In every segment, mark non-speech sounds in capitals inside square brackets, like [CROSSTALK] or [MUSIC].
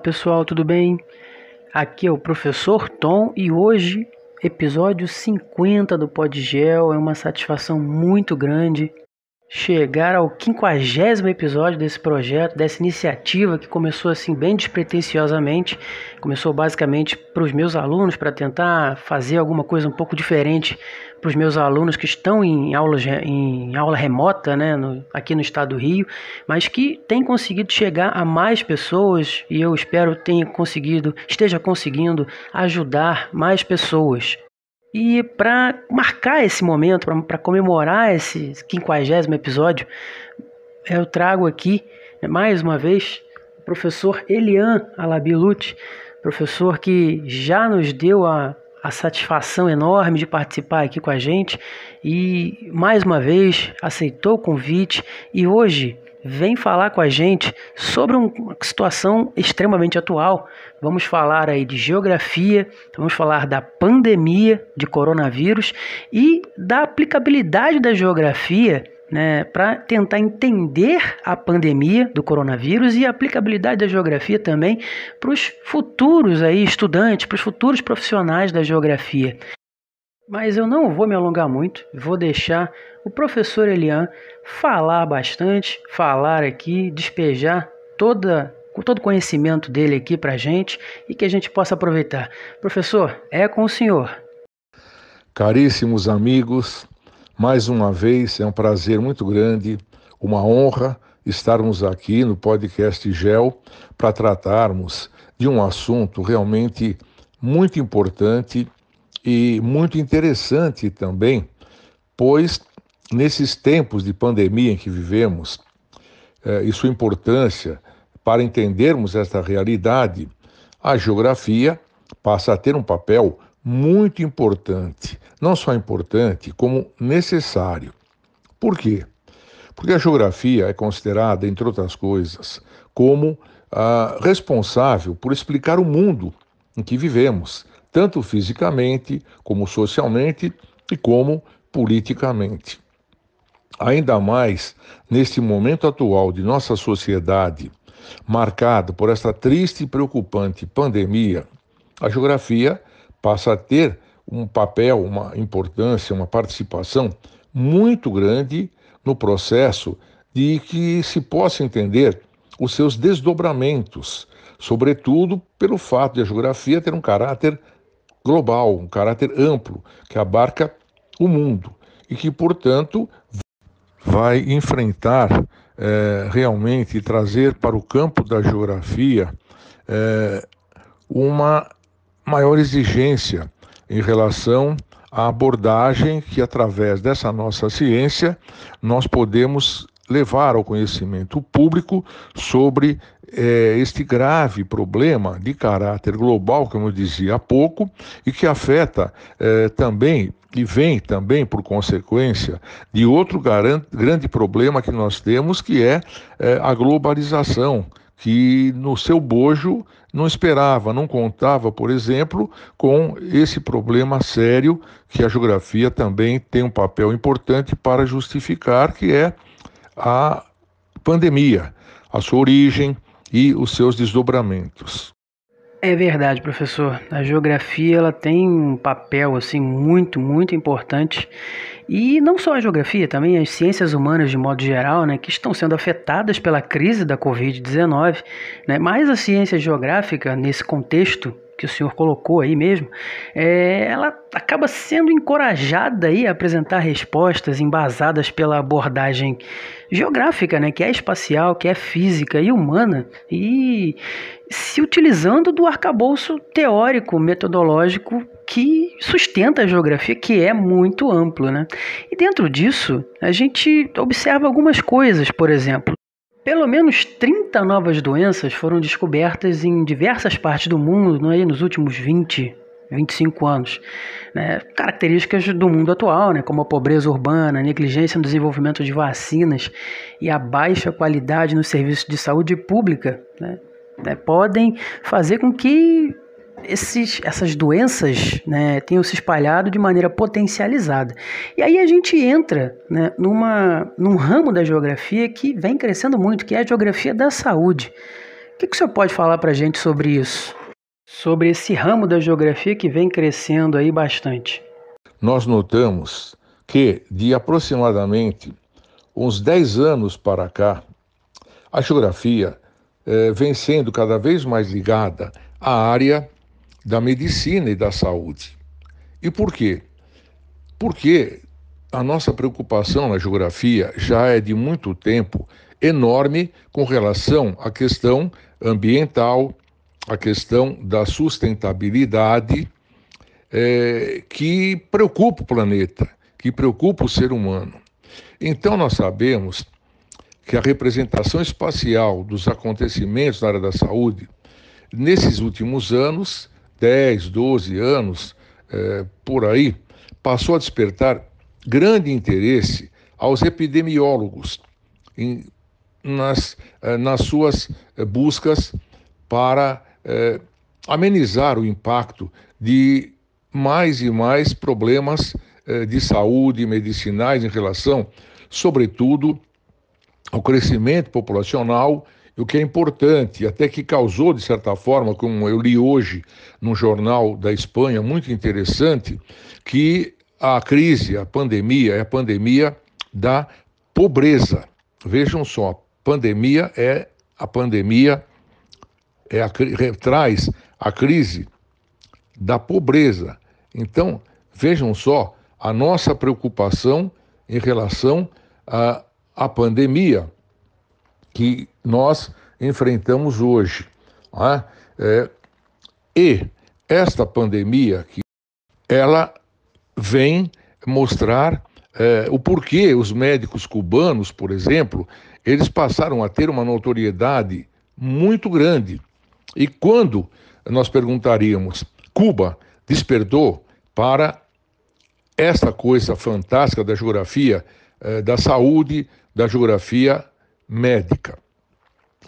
pessoal, tudo bem? Aqui é o professor Tom e hoje, episódio 50 do Podgel. É uma satisfação muito grande chegar ao quinquagésimo episódio desse projeto, dessa iniciativa que começou assim bem despretensiosamente, começou basicamente para os meus alunos para tentar fazer alguma coisa um pouco diferente para os meus alunos que estão em aula, em aula remota, né, no, aqui no estado do Rio, mas que tem conseguido chegar a mais pessoas e eu espero tenha conseguido, esteja conseguindo ajudar mais pessoas e para marcar esse momento, para comemorar esse quinquagésimo episódio, eu trago aqui, né, mais uma vez, o professor Elian Alabilucci, professor que já nos deu a, a satisfação enorme de participar aqui com a gente e, mais uma vez, aceitou o convite. E hoje vem falar com a gente sobre uma situação extremamente atual. Vamos falar aí de geografia, vamos falar da pandemia de coronavírus e da aplicabilidade da geografia né, para tentar entender a pandemia do coronavírus e a aplicabilidade da geografia também para os futuros aí estudantes, para os futuros profissionais da geografia. Mas eu não vou me alongar muito, vou deixar o professor Elian falar bastante, falar aqui, despejar toda todo o conhecimento dele aqui para a gente e que a gente possa aproveitar. Professor, é com o senhor. Caríssimos amigos, mais uma vez é um prazer muito grande, uma honra estarmos aqui no podcast GEL para tratarmos de um assunto realmente muito importante e muito interessante também, pois nesses tempos de pandemia em que vivemos eh, e sua importância para entendermos esta realidade, a geografia passa a ter um papel muito importante, não só importante, como necessário. Por quê? Porque a geografia é considerada, entre outras coisas, como ah, responsável por explicar o mundo em que vivemos tanto fisicamente, como socialmente e como politicamente. Ainda mais neste momento atual de nossa sociedade, marcado por esta triste e preocupante pandemia, a geografia passa a ter um papel, uma importância, uma participação muito grande no processo de que se possa entender os seus desdobramentos, sobretudo pelo fato de a geografia ter um caráter global, um caráter amplo, que abarca o mundo e que, portanto, vai enfrentar é, realmente e trazer para o campo da geografia é, uma maior exigência em relação à abordagem que, através dessa nossa ciência, nós podemos levar ao conhecimento público sobre é, este grave problema de caráter global, como eu dizia há pouco, e que afeta é, também e vem também por consequência de outro grande problema que nós temos, que é, é a globalização, que no seu bojo não esperava, não contava, por exemplo, com esse problema sério que a geografia também tem um papel importante para justificar, que é a pandemia, a sua origem e os seus desdobramentos. É verdade, professor. A geografia ela tem um papel assim muito, muito importante. E não só a geografia, também as ciências humanas de modo geral, né, que estão sendo afetadas pela crise da COVID-19, né? Mas a ciência geográfica nesse contexto que o senhor colocou aí mesmo, é, ela acaba sendo encorajada aí a apresentar respostas embasadas pela abordagem geográfica, né, que é espacial, que é física e humana, e se utilizando do arcabouço teórico, metodológico que sustenta a geografia, que é muito amplo. Né? E dentro disso, a gente observa algumas coisas, por exemplo. Pelo menos 30 novas doenças foram descobertas em diversas partes do mundo né, nos últimos 20, 25 anos. Né? Características do mundo atual, né? como a pobreza urbana, a negligência no desenvolvimento de vacinas e a baixa qualidade no serviço de saúde pública, né? né podem fazer com que esses, essas doenças né, tenham se espalhado de maneira potencializada. E aí a gente entra né, numa, num ramo da geografia que vem crescendo muito, que é a geografia da saúde, que, que o senhor pode falar para a gente sobre isso? Sobre esse ramo da geografia que vem crescendo aí bastante. Nós notamos que de aproximadamente uns 10 anos para cá, a geografia eh, vem sendo cada vez mais ligada à área da medicina e da saúde. E por quê? Porque a nossa preocupação na geografia já é de muito tempo enorme com relação à questão ambiental, à questão da sustentabilidade, é, que preocupa o planeta, que preocupa o ser humano. Então, nós sabemos que a representação espacial dos acontecimentos na área da saúde, nesses últimos anos, 10, 12 anos, é, por aí, passou a despertar grande interesse aos epidemiólogos em, nas, eh, nas suas eh, buscas para amenizar o impacto de mais e mais problemas de saúde medicinais em relação, sobretudo, ao crescimento populacional, o que é importante, até que causou, de certa forma, como eu li hoje num jornal da Espanha, muito interessante, que a crise, a pandemia, é a pandemia da pobreza. Vejam só, pandemia é a pandemia é a, traz a crise da pobreza. Então, vejam só a nossa preocupação em relação à pandemia que nós enfrentamos hoje. É? É, e esta pandemia que ela vem mostrar é, o porquê os médicos cubanos, por exemplo, eles passaram a ter uma notoriedade muito grande. E quando nós perguntaríamos, Cuba despertou para essa coisa fantástica da geografia eh, da saúde, da geografia médica.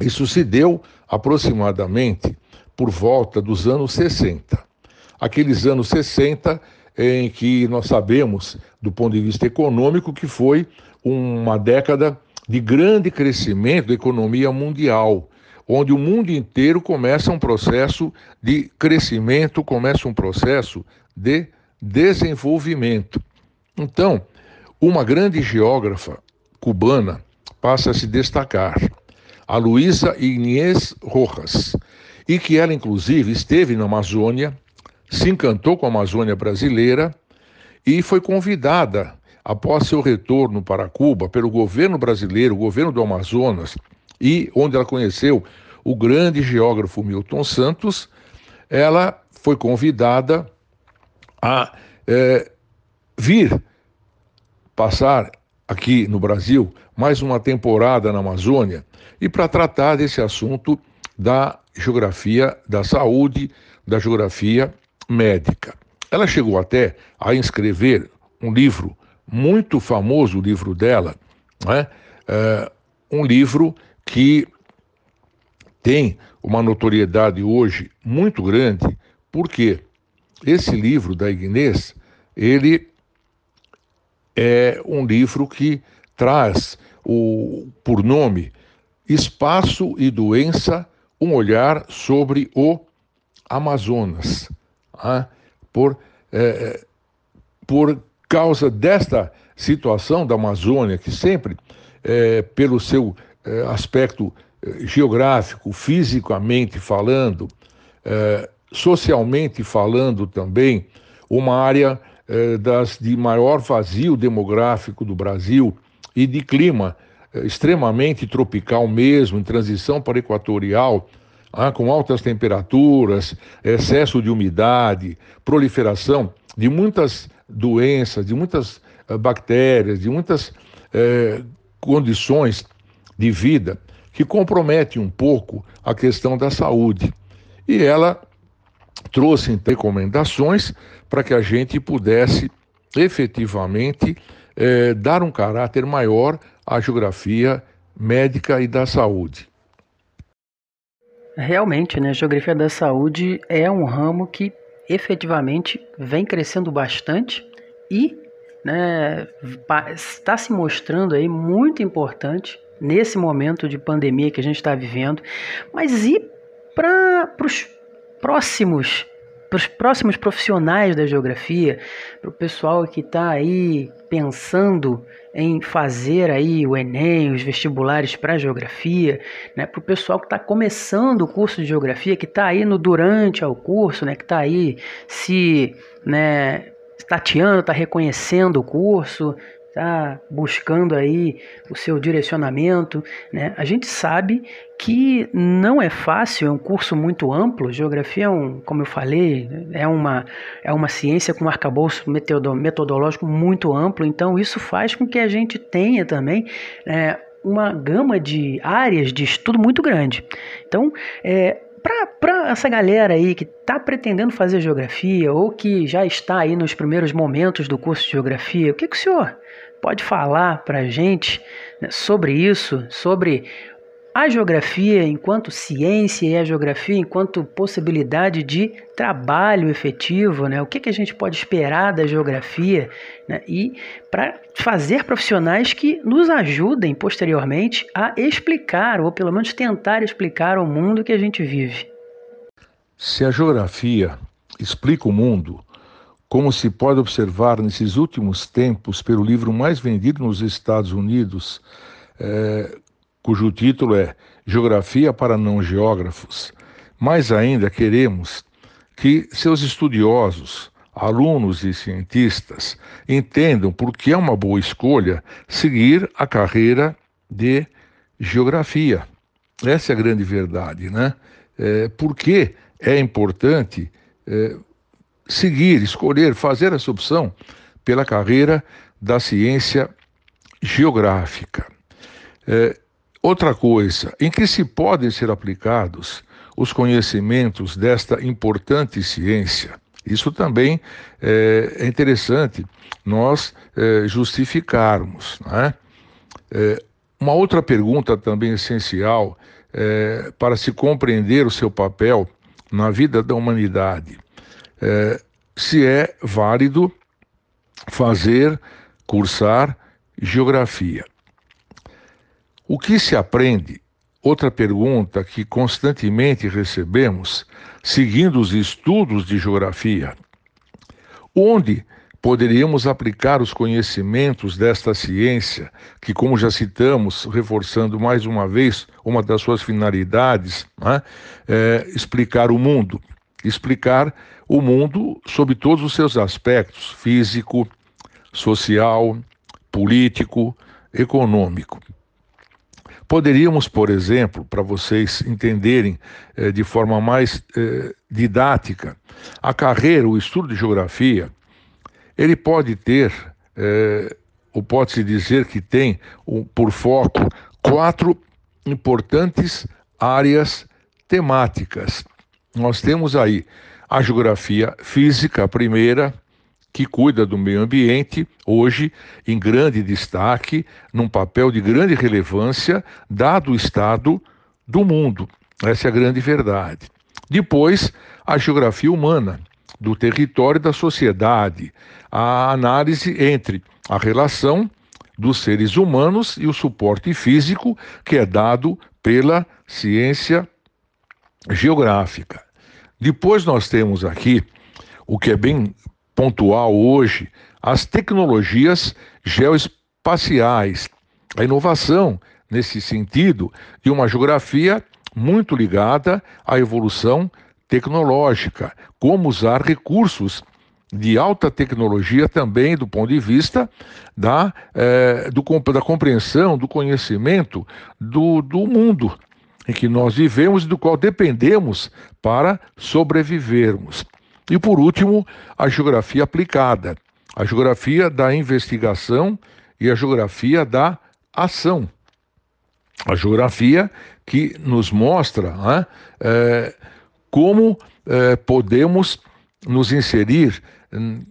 Isso se deu aproximadamente por volta dos anos 60. Aqueles anos 60 em que nós sabemos, do ponto de vista econômico, que foi uma década de grande crescimento da economia mundial, onde o mundo inteiro começa um processo de crescimento, começa um processo de desenvolvimento. Então, uma grande geógrafa cubana passa a se destacar, a Luísa Inês Rojas, e que ela, inclusive, esteve na Amazônia, se encantou com a Amazônia brasileira e foi convidada após seu retorno para Cuba pelo governo brasileiro, o governo do Amazonas, e onde ela conheceu o grande geógrafo Milton Santos, ela foi convidada a é, vir passar aqui no Brasil mais uma temporada na Amazônia e para tratar desse assunto da geografia da saúde, da geografia médica. Ela chegou até a escrever um livro muito famoso o livro dela, né? É, um livro que tem uma notoriedade hoje muito grande, porque esse livro da Ignez, ele é um livro que traz o, por nome Espaço e Doença, um olhar sobre o Amazonas. Né? Por, é, por causa desta situação da Amazônia, que sempre, é, pelo seu é, aspecto é, geográfico, fisicamente falando, é, socialmente falando também, uma área é, das, de maior vazio demográfico do Brasil e de clima extremamente tropical mesmo, em transição para equatorial, ah, com altas temperaturas, excesso de umidade, proliferação de muitas doenças, de muitas uh, bactérias, de muitas condições de vida que comprometem um pouco a questão da saúde. E ela trouxe recomendações para que a gente pudesse efetivamente eh, dar um caráter maior à geografia médica e da saúde. Realmente, né, a geografia da saúde é um ramo que efetivamente vem crescendo bastante e né, está se mostrando aí muito importante nesse momento de pandemia que a gente está vivendo, mas e para os próximos para os próximos profissionais da geografia, para o pessoal que está aí pensando em fazer aí o Enem, os vestibulares para geografia, né, para o pessoal que está começando o curso de geografia, que está aí no durante ao curso, né, que está aí se né, tateando, está reconhecendo o curso, está buscando aí o seu direcionamento, né? A gente sabe que não é fácil, é um curso muito amplo. Geografia é um, como eu falei, é uma, é uma ciência com um arcabouço metodológico muito amplo. Então isso faz com que a gente tenha também é, uma gama de áreas de estudo muito grande. Então, é, para essa galera aí que está pretendendo fazer geografia ou que já está aí nos primeiros momentos do curso de geografia, o que, que o senhor pode falar para a gente né, sobre isso, sobre a geografia enquanto ciência e a geografia enquanto possibilidade de trabalho efetivo, né? O que, que a gente pode esperar da geografia né? e para fazer profissionais que nos ajudem posteriormente a explicar ou pelo menos tentar explicar o mundo que a gente vive. Se a geografia explica o mundo, como se pode observar nesses últimos tempos pelo livro mais vendido nos Estados Unidos, é, cujo título é Geografia para Não Geógrafos. Mais ainda, queremos que seus estudiosos, alunos e cientistas entendam por que é uma boa escolha seguir a carreira de geografia. Essa é a grande verdade, né? É, por que é importante é, seguir, escolher, fazer essa opção pela carreira da ciência geográfica. É, outra coisa, em que se podem ser aplicados os conhecimentos desta importante ciência? Isso também é, é interessante nós é, justificarmos. Né? Uma outra pergunta também essencial é, para se compreender o seu papel na vida da humanidade se é válido fazer, cursar geografia. O que se aprende? Outra pergunta que constantemente recebemos, seguindo os estudos de geografia. Onde poderíamos aplicar os conhecimentos desta ciência, que, como já citamos, reforçando mais uma vez uma das suas finalidades, né, é explicar o mundo, explicar o mundo sob todos os seus aspectos físico, social, político, econômico. Poderíamos, por exemplo, para vocês entenderem eh, de forma mais eh, didática, a carreira, o estudo de geografia, ele pode ter, eh, ou pode-se dizer que tem um, por foco quatro importantes áreas temáticas. Nós temos aí a geografia física, a primeira, que cuida do meio ambiente, hoje em grande destaque, num papel de grande relevância, dado o estado do mundo. Essa é a grande verdade. Depois, a geografia humana, do território e da sociedade, a análise entre a relação dos seres humanos e o suporte físico que é dado pela ciência geográfica. Depois nós temos aqui o que é bem pontual hoje, as tecnologias geoespaciais, a inovação nesse sentido de uma geografia muito ligada à evolução tecnológica, como usar recursos de alta tecnologia também do ponto de vista da, é, do, da compreensão, do conhecimento do, do mundo em que nós vivemos e do qual dependemos para sobrevivermos. E por último, a geografia aplicada, a geografia da investigação e a geografia da ação. A geografia que nos mostra né, é, como é, podemos nos inserir hum,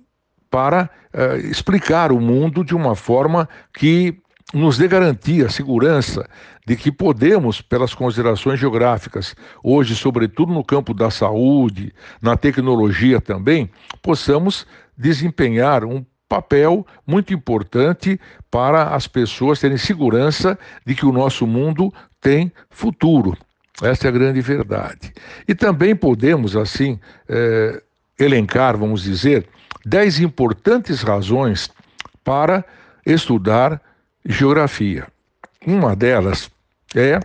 para é, explicar o mundo de uma forma que nos dê garantia, segurança de que podemos, pelas considerações geográficas, hoje, sobretudo no campo da saúde, na tecnologia também, possamos desempenhar um papel muito importante para as pessoas terem segurança de que o nosso mundo tem futuro. Essa é a grande verdade. E também podemos, assim, é, elencar, vamos dizer, dez importantes razões para estudar geografia. Uma delas é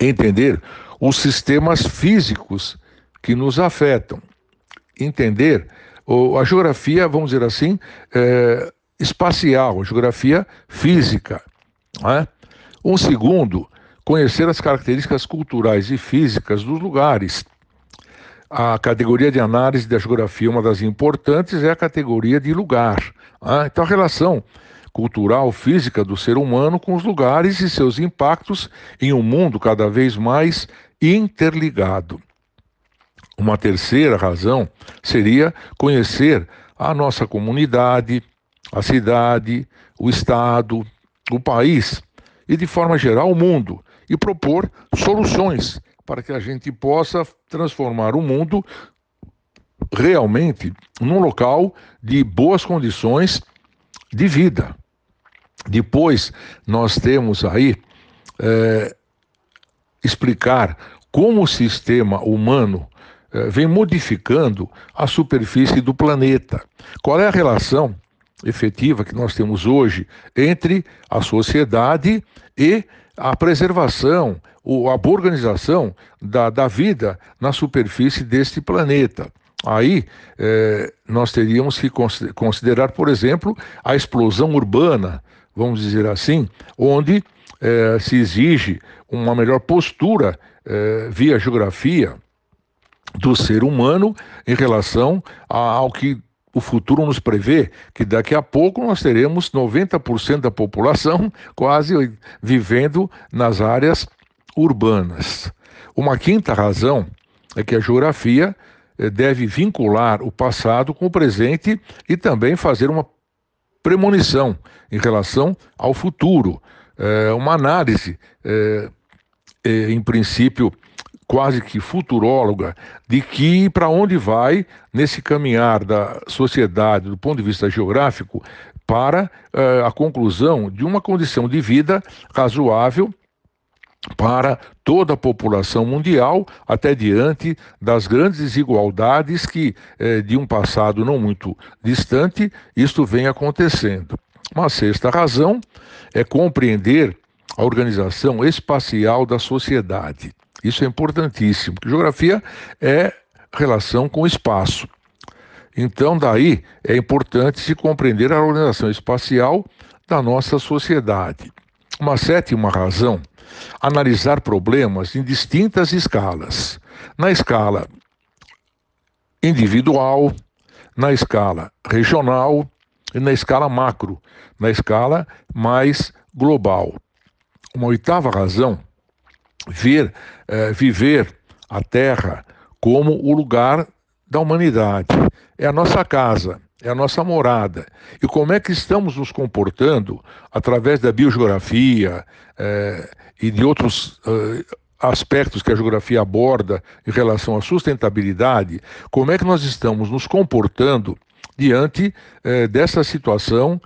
entender os sistemas físicos que nos afetam. Entender a geografia, vamos dizer assim, é, espacial, a geografia física. É? Um segundo, conhecer as características culturais e físicas dos lugares. A categoria de análise da geografia, uma das importantes, é a categoria de lugar. É? Então, a relação cultural, física do ser humano com os lugares e seus impactos em um mundo cada vez mais interligado. Uma terceira razão seria conhecer a nossa comunidade, a cidade, o estado, o país e, de forma geral, o mundo e propor soluções para que a gente possa transformar o mundo realmente num local de boas condições de vida. Depois, nós temos aí é, explicar como o sistema humano é, vem modificando a superfície do planeta. Qual é a relação efetiva que nós temos hoje entre a sociedade e a preservação, a boa organização da, da vida na superfície deste planeta. Aí é, nós teríamos que considerar, por exemplo, a explosão urbana, vamos dizer assim, onde é, se exige uma melhor postura é, via geografia do ser humano em relação ao que o futuro nos prevê, que daqui a pouco nós teremos 90% da população [LAUGHS] quase vivendo nas áreas urbanas. Uma quinta razão é que a geografia eh, deve vincular o passado com o presente e também fazer uma premonição em relação ao futuro, é uma análise, é, é, em princípio, quase que futuróloga, de que para onde vai nesse caminhar da sociedade do ponto de vista geográfico para a conclusão de uma condição de vida razoável para toda a população mundial, até diante das grandes desigualdades que, eh, de um passado não muito distante, isto vem acontecendo. Uma sexta razão é compreender a organização espacial da sociedade. Isso é importantíssimo. Geografia é relação com o espaço. Então, daí é importante se compreender a organização espacial da nossa sociedade. Uma sétima razão analisar problemas em distintas escalas. Na escala individual, na escala regional e na escala macro, na escala mais global. Uma oitava razão, ver, é, viver a Terra como o lugar da humanidade. É a nossa casa, é a nossa morada. E como é que estamos nos comportando através da biogeografia é, e de outros uh, aspectos que a geografia aborda em relação à sustentabilidade, como é que nós estamos nos comportando diante eh, dessa situação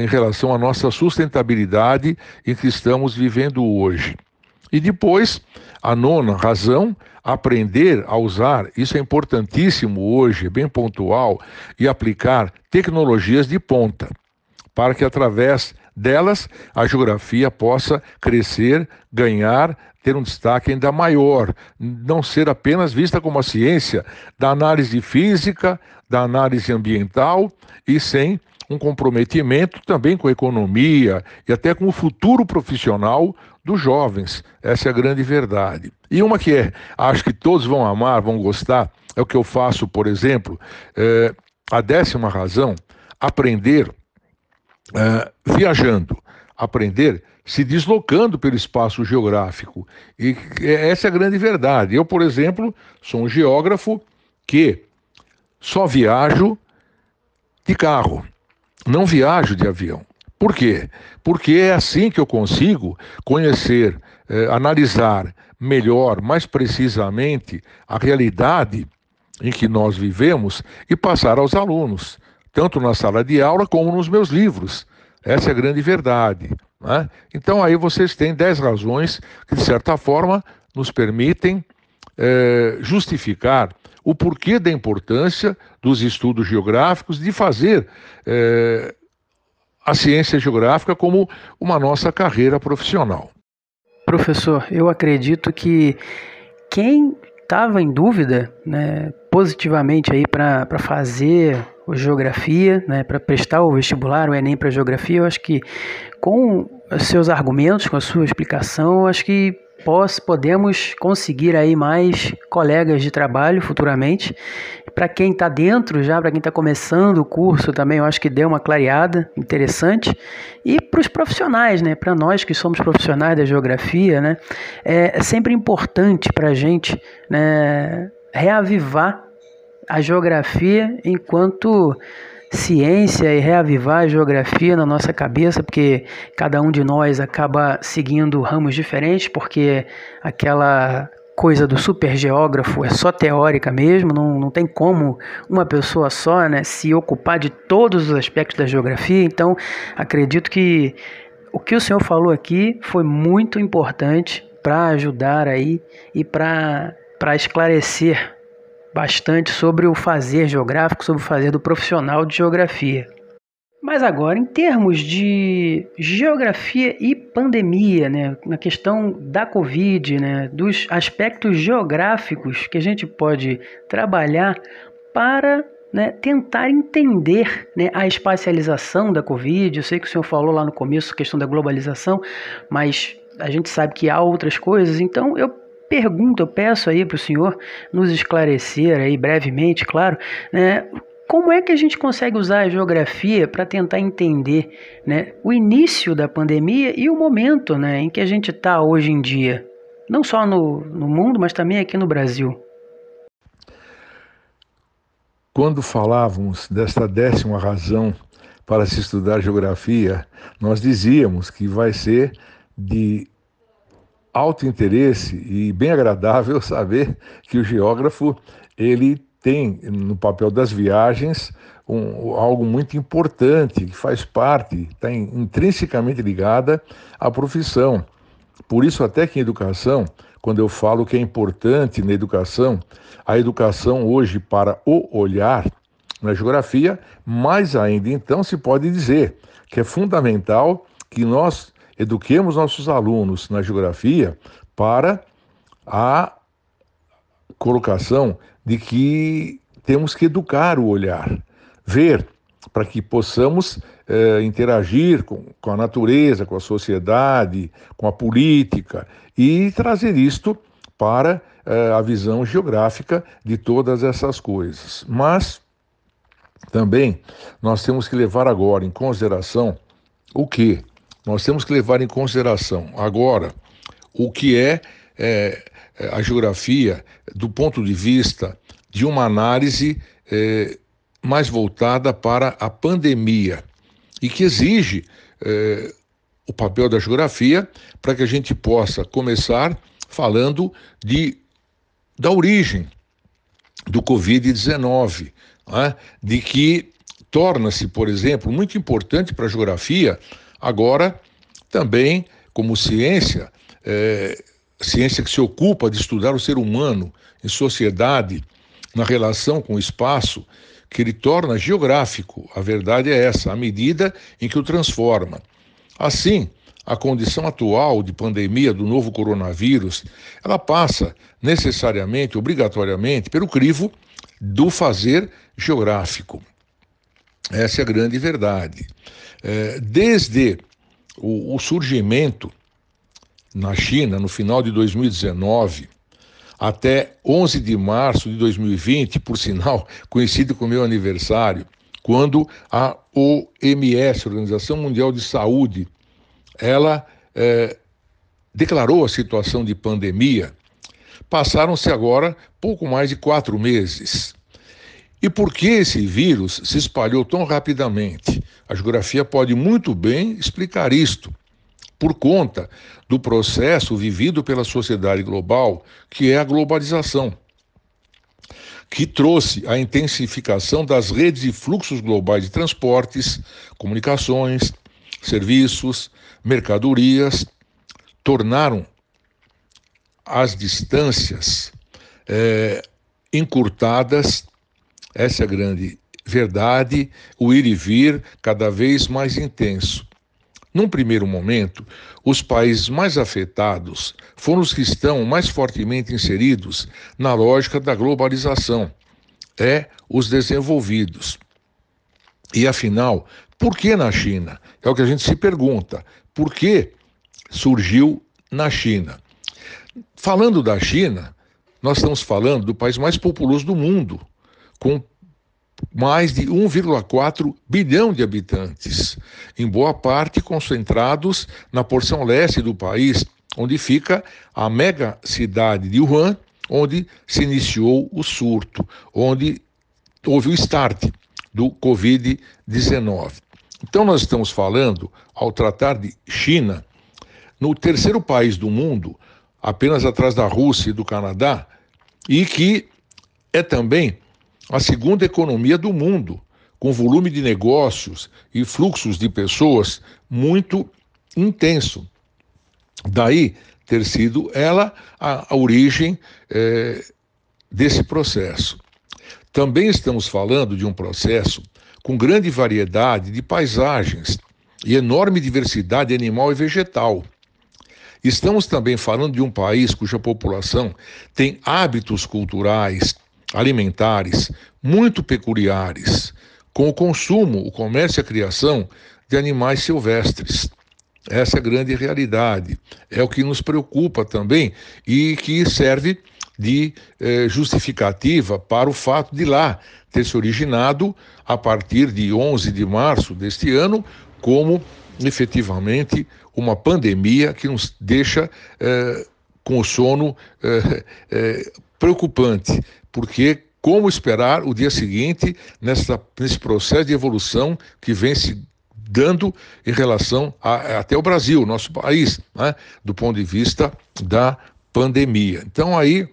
em relação à nossa sustentabilidade em que estamos vivendo hoje. E depois, a nona razão, aprender a usar, isso é importantíssimo hoje, bem pontual, e aplicar tecnologias de ponta, para que através delas a geografia possa crescer, ganhar, ter um destaque ainda maior, não ser apenas vista como a ciência da análise física, da análise ambiental e sem um comprometimento também com a economia e até com o futuro profissional dos jovens. Essa é a grande verdade. E uma que é, acho que todos vão amar, vão gostar, é o que eu faço, por exemplo, é, a décima razão, aprender uh, viajando, aprender se deslocando pelo espaço geográfico. E essa é a grande verdade. Eu, por exemplo, sou um geógrafo que só viajo de carro, não viajo de avião. Por quê? Porque é assim que eu consigo conhecer, eh, analisar melhor, mais precisamente, a realidade em que nós vivemos e passar aos alunos tanto na sala de aula como nos meus livros. Essa é a grande verdade. Né? Então aí vocês têm dez razões que, de certa forma, nos permitem é, justificar o porquê da importância dos estudos geográficos, de fazer é, a ciência geográfica como uma nossa carreira profissional. Professor, eu acredito que quem estava em dúvida, né, positivamente aí para fazer geografia, né, para prestar o vestibular, o Enem para geografia, eu acho que com seus argumentos, com a sua explicação, acho que podemos conseguir aí mais colegas de trabalho futuramente. Para quem está dentro já, para quem está começando o curso também, eu acho que deu uma clareada interessante. E para os profissionais, né? Para nós que somos profissionais da geografia, né? É, é sempre importante para a gente né, reavivar a geografia enquanto ciência e reavivar a geografia na nossa cabeça, porque cada um de nós acaba seguindo ramos diferentes, porque aquela coisa do super geógrafo é só teórica mesmo, não, não tem como uma pessoa só né, se ocupar de todos os aspectos da geografia. Então, acredito que o que o senhor falou aqui foi muito importante para ajudar aí e para esclarecer bastante sobre o fazer geográfico, sobre o fazer do profissional de geografia. Mas agora, em termos de geografia e pandemia, né, na questão da Covid, né, dos aspectos geográficos que a gente pode trabalhar para né, tentar entender né, a espacialização da Covid. Eu sei que o senhor falou lá no começo a questão da globalização, mas a gente sabe que há outras coisas, então eu pergunto, eu peço aí para o senhor nos esclarecer aí brevemente, claro, né, como é que a gente consegue usar a geografia para tentar entender né, o início da pandemia e o momento né, em que a gente está hoje em dia, não só no, no mundo, mas também aqui no Brasil? Quando falávamos desta décima razão para se estudar geografia, nós dizíamos que vai ser de alto interesse e bem agradável [LAUGHS] saber que o geógrafo ele tem no papel das viagens um, algo muito importante que faz parte, está intrinsecamente ligada à profissão. Por isso até que em educação, quando eu falo que é importante na educação, a educação hoje para o olhar na geografia, mais ainda então se pode dizer que é fundamental que nós eduquemos nossos alunos na geografia para a colocação de que temos que educar o olhar, ver, para que possamos eh, interagir com, com a natureza, com a sociedade, com a política e trazer isto para eh, a visão geográfica de todas essas coisas. Mas também nós temos que levar agora em consideração o que? Nós temos que levar em consideração agora o que é, é a geografia do ponto de vista de uma análise é, mais voltada para a pandemia e que exige é, o papel da geografia para que a gente possa começar falando de, da origem do Covid-19, né? de que torna-se, por exemplo, muito importante para a geografia Agora, também, como ciência, é, ciência que se ocupa de estudar o ser humano em sociedade, na relação com o espaço, que ele torna geográfico. A verdade é essa, à medida em que o transforma. Assim, a condição atual de pandemia do novo coronavírus, ela passa necessariamente, obrigatoriamente, pelo crivo do fazer geográfico. Essa é a grande verdade. É, desde o, surgimento na China, no final de 2019, até 11 de março de 2020, por sinal, [LAUGHS] coincide com o meu aniversário, quando a OMS, Organização Mundial de Saúde, ela é, declarou a situação de pandemia, passaram-se agora pouco mais de quatro meses. E por que esse vírus se espalhou tão rapidamente? A geografia pode muito bem explicar isto. Por conta do processo vivido pela sociedade global, que é a globalização. que trouxe a intensificação das redes e fluxos globais de transportes, comunicações, serviços, mercadorias, tornaram as distâncias é, encurtadas, essa é a grande verdade, o ir e vir cada vez mais intenso. Num primeiro momento, os países mais afetados foram os que estão mais fortemente inseridos na lógica da globalização, é os desenvolvidos. E afinal, por que na China? É o que a gente se pergunta. Por que surgiu na China? Falando da China, nós estamos falando do país mais populoso do mundo, com mais de 1,4 bilhão de habitantes, em boa parte concentrados na porção leste do país, onde fica a mega cidade de Wuhan, onde se iniciou o surto, onde houve o start do Covid-19. Então, nós estamos falando, ao tratar de China, no terceiro país do mundo, apenas atrás da Rússia e do Canadá, e que é também a segunda economia do mundo, com volume de negócios e fluxos de pessoas muito intenso. Daí ter sido ela a, a origem é, desse processo. Também estamos falando de um processo com grande variedade de paisagens e enorme diversidade animal e vegetal. Estamos também falando de um país cuja população tem hábitos culturais, alimentares muito peculiares, com o consumo, o comércio e a criação de animais silvestres. Essa é a grande realidade. É o que nos preocupa também e que serve de eh, justificativa para o fato de lá ter se originado a partir de 11 de março deste ano como efetivamente uma pandemia que nos deixa eh, com o sono eh, eh preocupante, porque como esperar o dia seguinte nessa, nesse processo de evolução que vem se dando em relação a, até o Brasil, nosso país, né, do ponto de vista da pandemia. Então aí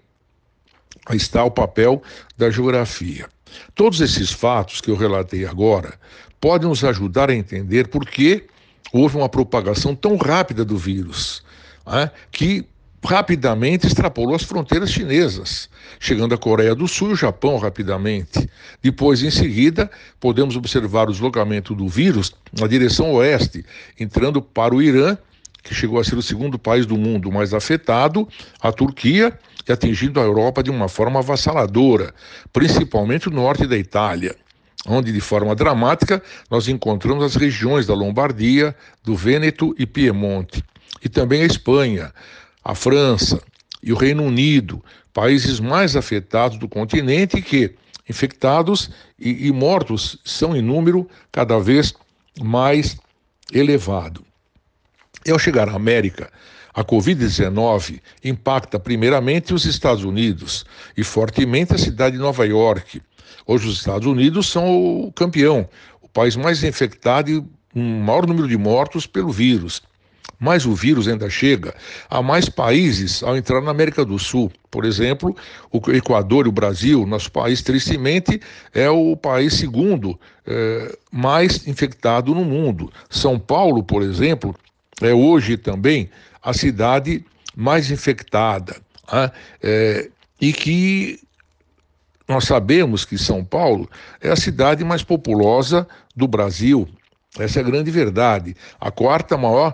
está o papel da geografia. Todos esses fatos que eu relatei agora podem nos ajudar a entender por que houve uma propagação tão rápida do vírus, né, que rapidamente extrapolou as fronteiras chinesas, chegando à Coreia do Sul e o Japão rapidamente. Depois, em seguida, podemos observar o deslocamento do vírus na direção oeste, entrando para o Irã, que chegou a ser o segundo país do mundo mais afetado, a Turquia, e atingindo a Europa de uma forma avassaladora, principalmente o norte da Itália onde, de forma dramática, nós encontramos as regiões da Lombardia, do Vêneto e Piemonte, e também a Espanha, a França e o Reino Unido, países mais afetados do continente que infectados e, e mortos são em número cada vez mais elevado. E ao chegar à América, a Covid-19 impacta primeiramente os Estados Unidos e fortemente a cidade de Nova York. Hoje, os Estados Unidos são o campeão, o país mais infectado e um maior número de mortos pelo vírus. Mas o vírus ainda chega a mais países ao entrar na América do Sul. Por exemplo, o Equador e o Brasil, nosso país, tristemente, é o país segundo é, mais infectado no mundo. São Paulo, por exemplo, é hoje também a cidade mais infectada. Né? É, e que nós sabemos que São Paulo é a cidade mais populosa do Brasil. Essa é a grande verdade. A quarta maior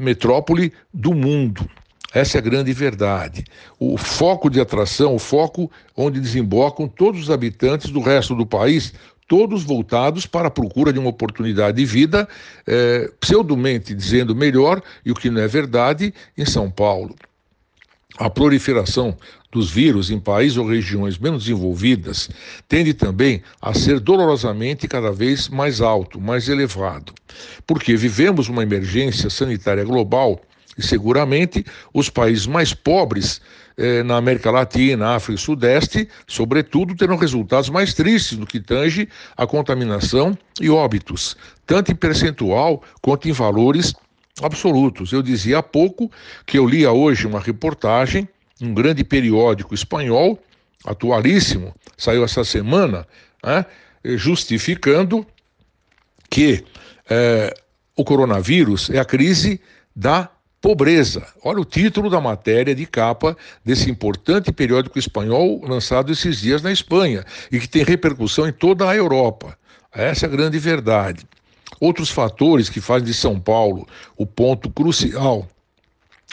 metrópole do mundo. Essa é a grande verdade. O foco de atração, o foco onde desembocam todos os habitantes do resto do país, todos voltados para a procura de uma oportunidade de vida, é, pseudomente dizendo melhor, e o que não é verdade, em São Paulo. A proliferação dos vírus em países ou regiões menos desenvolvidas tende também a ser dolorosamente cada vez mais alto, mais elevado, porque vivemos uma emergência sanitária global e seguramente os países mais pobres eh, na América Latina, África e Sudeste, sobretudo, terão resultados mais tristes no que tange a contaminação e óbitos, tanto em percentual quanto em valores absolutos. Eu dizia há pouco que eu lia hoje uma reportagem, um grande periódico espanhol, atualíssimo, saiu essa semana, né, justificando que é, o coronavírus é a crise da pobreza. Olha o título da matéria de capa desse importante periódico espanhol lançado esses dias na Espanha e que tem repercussão em toda a Europa. Essa é a grande verdade. Outros fatores que fazem de São Paulo o ponto crucial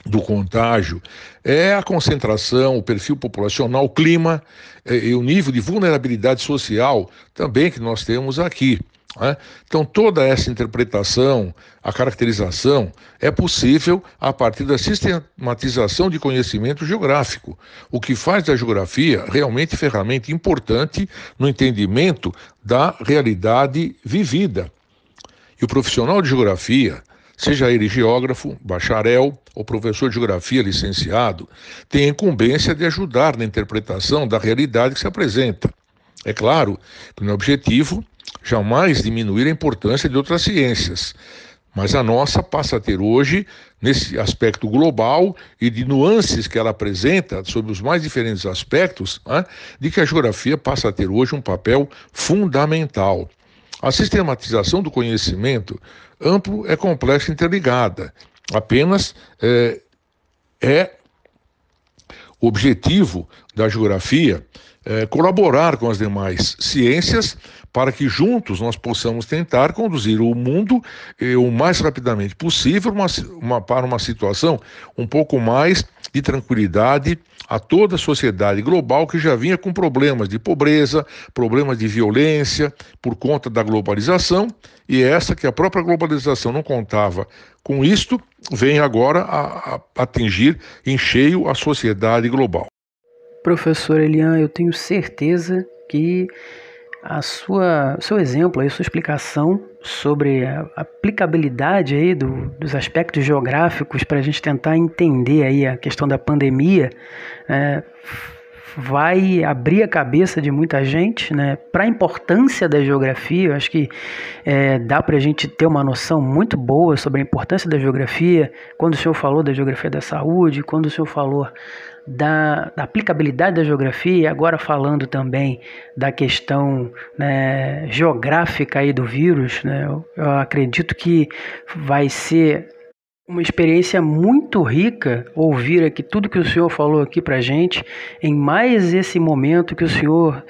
do contágio é a concentração, o perfil populacional, o clima é, e o nível de vulnerabilidade social também que nós temos aqui. Né? Então, toda essa interpretação, a caracterização, é possível a partir da sistematização de conhecimento geográfico, o que faz da geografia realmente ferramenta importante no entendimento da realidade vivida. E o profissional de geografia, seja ele geógrafo, bacharel ou professor de geografia licenciado, tem a incumbência de ajudar na interpretação da realidade que se apresenta. É claro que no objetivo jamais diminuir a importância de outras ciências, mas a nossa passa a ter hoje, nesse aspecto global e de nuances que ela apresenta sobre os mais diferentes aspectos, né, de que a geografia passa a ter hoje um papel fundamental. A sistematização do conhecimento amplo é complexa e interligada. Apenas é, é objetivo da geografia é, colaborar com as demais ciências para que juntos nós possamos tentar conduzir o mundo eh, o mais rapidamente possível uma, uma, para uma situação um pouco mais de tranquilidade a toda a sociedade global que já vinha com problemas de pobreza, problemas de violência por conta da globalização, e essa que a própria globalização não contava com isto, vem agora a, a atingir em cheio a sociedade global. Professor Elian, eu tenho certeza que a sua seu exemplo, a sua explicação sobre a aplicabilidade aí do, dos aspectos geográficos para a gente tentar entender aí a questão da pandemia, é, vai abrir a cabeça de muita gente né, para a importância da geografia. Eu acho que é, dá para a gente ter uma noção muito boa sobre a importância da geografia. Quando o senhor falou da geografia da saúde, quando o senhor falou da, da, aplicabilidade da geografia, agora falando também da questão né, geográfica aí do vírus, né, eu, eu acredito que vai ser uma experiência muito rica ouvir aqui tudo que o senhor falou aqui para gente, em mais esse momento que o senhor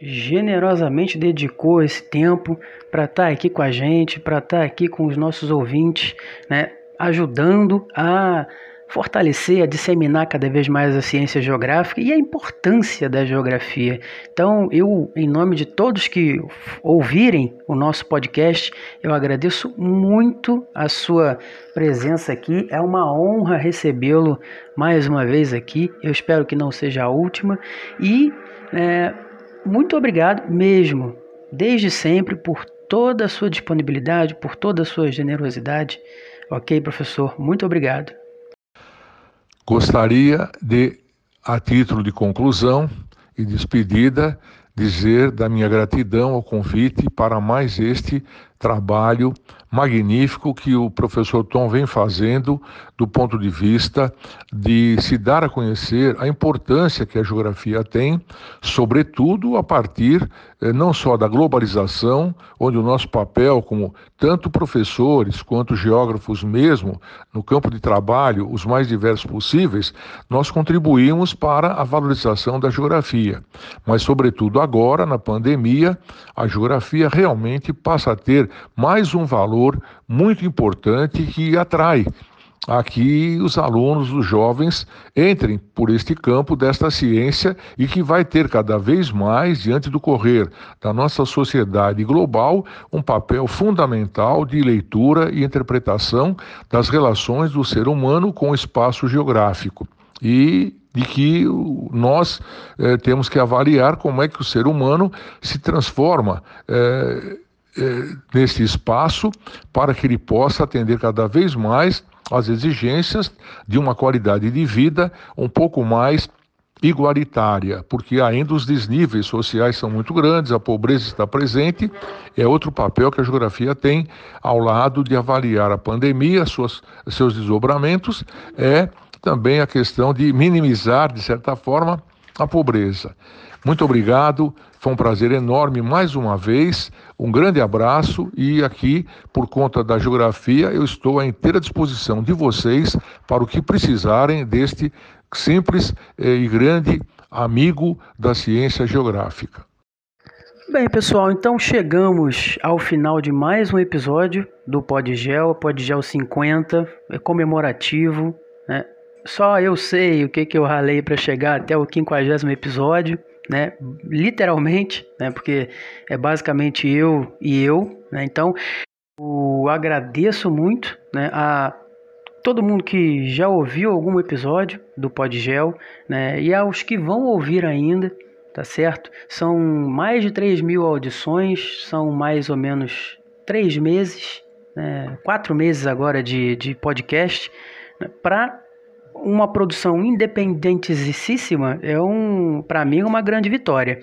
generosamente dedicou esse tempo para estar tá aqui com a gente, para estar tá aqui com os nossos ouvintes, né, ajudando a fortalecer, a disseminar cada vez mais a ciência geográfica e a importância da geografia. Então, eu, em nome de todos que ouvirem o nosso podcast, eu agradeço muito a sua presença aqui. É uma honra recebê-lo mais uma vez aqui. Eu espero que não seja a última. E é, muito obrigado mesmo, desde sempre, por toda a sua disponibilidade, por toda a sua generosidade. Ok, professor? Muito obrigado. Gostaria de, a título de conclusão e despedida, dizer da minha gratidão ao convite para mais este trabalho magnífico que o professor Tom vem fazendo do ponto de vista de se dar a conhecer a importância que a geografia tem, sobretudo a partir eh, não só da globalização, onde o nosso papel como tanto professores quanto geógrafos mesmo, no campo de trabalho, os mais diversos possíveis, nós contribuímos para a valorização da geografia. Mas sobretudo agora, na pandemia, a geografia realmente passa a ter mais um valor muito importante que atrai a que os alunos, os jovens, entrem por este campo desta ciência e que vai ter cada vez mais, diante do correr da nossa sociedade global, um papel fundamental de leitura e interpretação das relações do ser humano com o espaço geográfico. E de que nós eh, temos que avaliar como é que o ser humano se transforma. Eh, eh, nesse espaço para que ele possa atender cada vez mais às exigências de uma qualidade de vida um pouco mais igualitária, porque ainda os desníveis sociais são muito grandes, a pobreza está presente, é outro papel que a geografia tem ao lado de avaliar a pandemia, suas, seus desdobramentos, é também a questão de minimizar, de certa forma, a pobreza. Muito obrigado, foi um prazer enorme mais uma vez. Um grande abraço e aqui, por conta da geografia, eu estou à inteira disposição de vocês para o que precisarem deste simples eh, e grande amigo da ciência geográfica. Bem, pessoal, então chegamos ao final de mais um episódio do Podgel, Podgel 50, é comemorativo, né? Só eu sei o que, que eu ralei para chegar até o 50 episódio, né? Literalmente, né? Porque é basicamente eu e eu, né? Então, eu agradeço muito, né? A todo mundo que já ouviu algum episódio do Podgel, né? E aos que vão ouvir ainda, tá certo? São mais de 3 mil audições, são mais ou menos três meses, né? quatro meses agora de, de podcast, né? para uma produção independentíssima é um, para mim, uma grande vitória.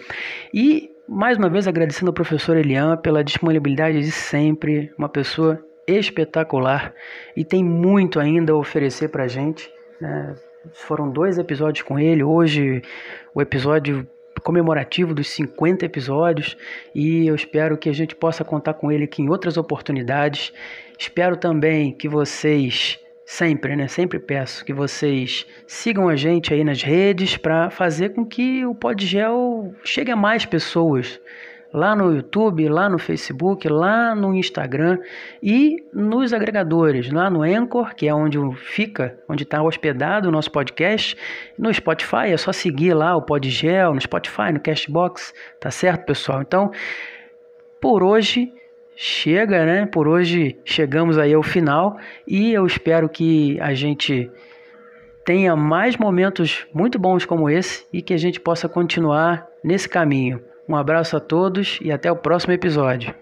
E mais uma vez agradecendo ao professor Elian pela disponibilidade de sempre, uma pessoa espetacular e tem muito ainda a oferecer para gente. Né? Foram dois episódios com ele, hoje o episódio comemorativo dos 50 episódios e eu espero que a gente possa contar com ele aqui em outras oportunidades. Espero também que vocês sempre, né? Sempre peço que vocês sigam a gente aí nas redes para fazer com que o Podgel chegue a mais pessoas lá no YouTube, lá no Facebook, lá no Instagram e nos agregadores, lá no Anchor, que é onde fica, onde está hospedado o nosso podcast, no Spotify, é só seguir lá o Podgel, no Spotify, no Castbox, tá certo, pessoal? Então, por hoje chega, né? Por hoje chegamos aí ao final e eu espero que a gente tenha mais momentos muito bons como esse e que a gente possa continuar nesse caminho. Um abraço a todos e até o próximo episódio.